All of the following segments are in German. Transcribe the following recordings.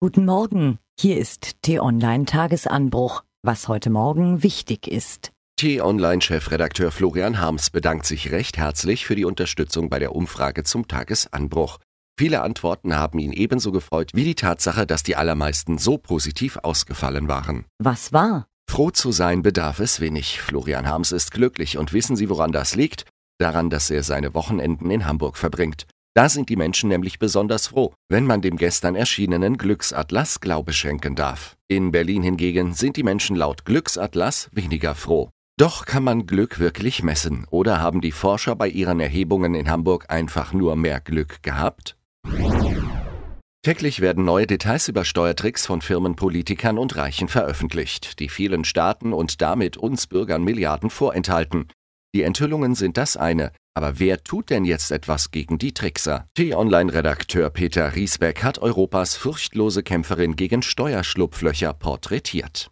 Guten Morgen, hier ist T-Online Tagesanbruch, was heute Morgen wichtig ist. T-Online-Chefredakteur Florian Harms bedankt sich recht herzlich für die Unterstützung bei der Umfrage zum Tagesanbruch. Viele Antworten haben ihn ebenso gefreut wie die Tatsache, dass die allermeisten so positiv ausgefallen waren. Was war? Froh zu sein bedarf es wenig. Florian Harms ist glücklich und wissen Sie, woran das liegt? Daran, dass er seine Wochenenden in Hamburg verbringt. Da sind die Menschen nämlich besonders froh, wenn man dem gestern erschienenen Glücksatlas Glaube schenken darf. In Berlin hingegen sind die Menschen laut Glücksatlas weniger froh. Doch kann man Glück wirklich messen oder haben die Forscher bei ihren Erhebungen in Hamburg einfach nur mehr Glück gehabt? Täglich werden neue Details über Steuertricks von Firmenpolitikern und Reichen veröffentlicht, die vielen Staaten und damit uns Bürgern Milliarden vorenthalten. Die Enthüllungen sind das eine, aber wer tut denn jetzt etwas gegen die Trickser? T-Online-Redakteur Peter Riesbeck hat Europas furchtlose Kämpferin gegen Steuerschlupflöcher porträtiert.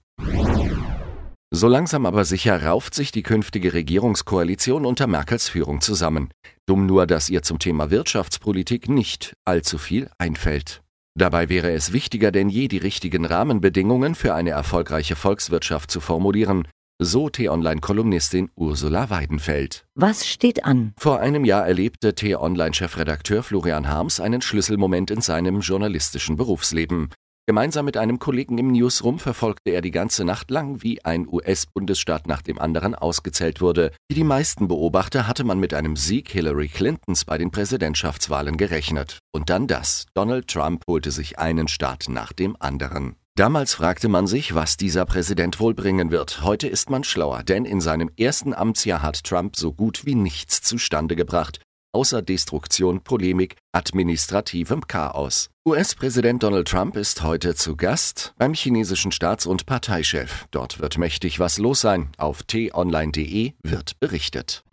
So langsam aber sicher rauft sich die künftige Regierungskoalition unter Merkels Führung zusammen. Dumm nur, dass ihr zum Thema Wirtschaftspolitik nicht allzu viel einfällt. Dabei wäre es wichtiger denn je, die richtigen Rahmenbedingungen für eine erfolgreiche Volkswirtschaft zu formulieren, so T-Online-Kolumnistin Ursula Weidenfeld. Was steht an? Vor einem Jahr erlebte T-Online-Chefredakteur Florian Harms einen Schlüsselmoment in seinem journalistischen Berufsleben. Gemeinsam mit einem Kollegen im Newsroom verfolgte er die ganze Nacht lang, wie ein US-Bundesstaat nach dem anderen ausgezählt wurde. Wie die meisten Beobachter hatte man mit einem Sieg Hillary Clintons bei den Präsidentschaftswahlen gerechnet. Und dann das. Donald Trump holte sich einen Staat nach dem anderen. Damals fragte man sich, was dieser Präsident wohl bringen wird. Heute ist man schlauer, denn in seinem ersten Amtsjahr hat Trump so gut wie nichts zustande gebracht, außer Destruktion, Polemik, administrativem Chaos. US-Präsident Donald Trump ist heute zu Gast beim chinesischen Staats- und Parteichef. Dort wird mächtig was los sein. Auf t-online.de wird berichtet.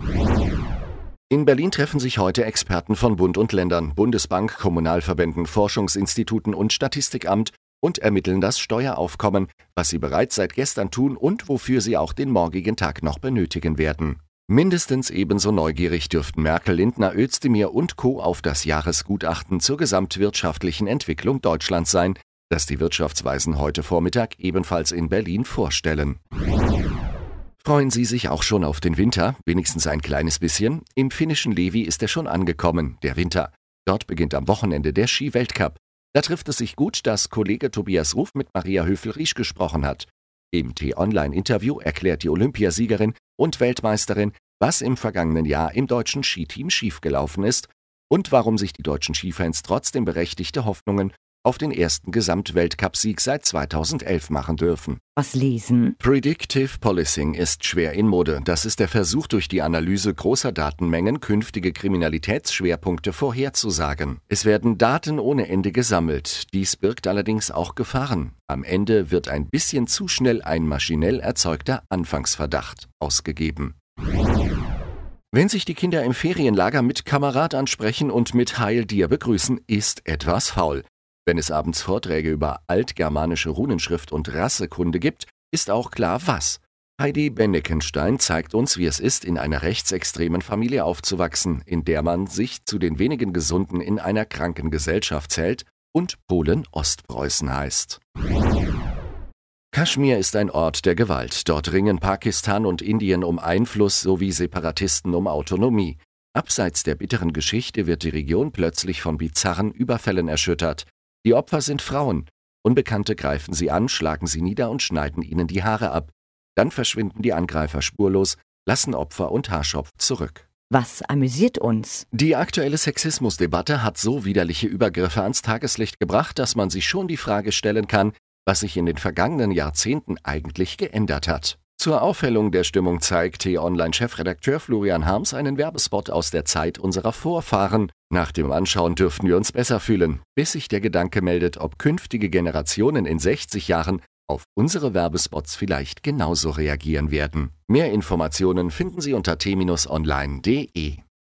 In Berlin treffen sich heute Experten von Bund und Ländern, Bundesbank, Kommunalverbänden, Forschungsinstituten und Statistikamt und ermitteln das Steueraufkommen, was sie bereits seit gestern tun und wofür sie auch den morgigen Tag noch benötigen werden. Mindestens ebenso neugierig dürften Merkel, Lindner, Özdemir und Co. auf das Jahresgutachten zur gesamtwirtschaftlichen Entwicklung Deutschlands sein, das die Wirtschaftsweisen heute Vormittag ebenfalls in Berlin vorstellen. Freuen Sie sich auch schon auf den Winter, wenigstens ein kleines bisschen. Im finnischen Levi ist er schon angekommen, der Winter. Dort beginnt am Wochenende der Ski-Weltcup. Da trifft es sich gut, dass Kollege Tobias Ruf mit Maria Höfel-Riesch gesprochen hat. Im T-Online-Interview erklärt die Olympiasiegerin und Weltmeisterin, was im vergangenen Jahr im deutschen Skiteam schiefgelaufen ist und warum sich die deutschen Skifans trotzdem berechtigte Hoffnungen auf den ersten Gesamtweltcupsieg seit 2011 machen dürfen. Was lesen? Predictive Policing ist schwer in Mode. Das ist der Versuch, durch die Analyse großer Datenmengen künftige Kriminalitätsschwerpunkte vorherzusagen. Es werden Daten ohne Ende gesammelt. Dies birgt allerdings auch Gefahren. Am Ende wird ein bisschen zu schnell ein maschinell erzeugter Anfangsverdacht ausgegeben. Wenn sich die Kinder im Ferienlager mit Kamerad ansprechen und mit Heil dir begrüßen, ist etwas faul. Wenn es abends Vorträge über altgermanische Runenschrift und Rassekunde gibt, ist auch klar was. Heidi Bennekenstein zeigt uns, wie es ist, in einer rechtsextremen Familie aufzuwachsen, in der man sich zu den wenigen Gesunden in einer kranken Gesellschaft zählt und Polen Ostpreußen heißt. Kaschmir ist ein Ort der Gewalt. Dort ringen Pakistan und Indien um Einfluss sowie Separatisten um Autonomie. Abseits der bitteren Geschichte wird die Region plötzlich von bizarren Überfällen erschüttert. Die Opfer sind Frauen. Unbekannte greifen sie an, schlagen sie nieder und schneiden ihnen die Haare ab. Dann verschwinden die Angreifer spurlos, lassen Opfer und Haarschopf zurück. Was amüsiert uns? Die aktuelle Sexismusdebatte hat so widerliche Übergriffe ans Tageslicht gebracht, dass man sich schon die Frage stellen kann, was sich in den vergangenen Jahrzehnten eigentlich geändert hat. Zur Aufhellung der Stimmung zeigt T-Online-Chefredakteur Florian Harms einen Werbespot aus der Zeit unserer Vorfahren. Nach dem Anschauen dürften wir uns besser fühlen, bis sich der Gedanke meldet, ob künftige Generationen in 60 Jahren auf unsere Werbespots vielleicht genauso reagieren werden. Mehr Informationen finden Sie unter t-online.de.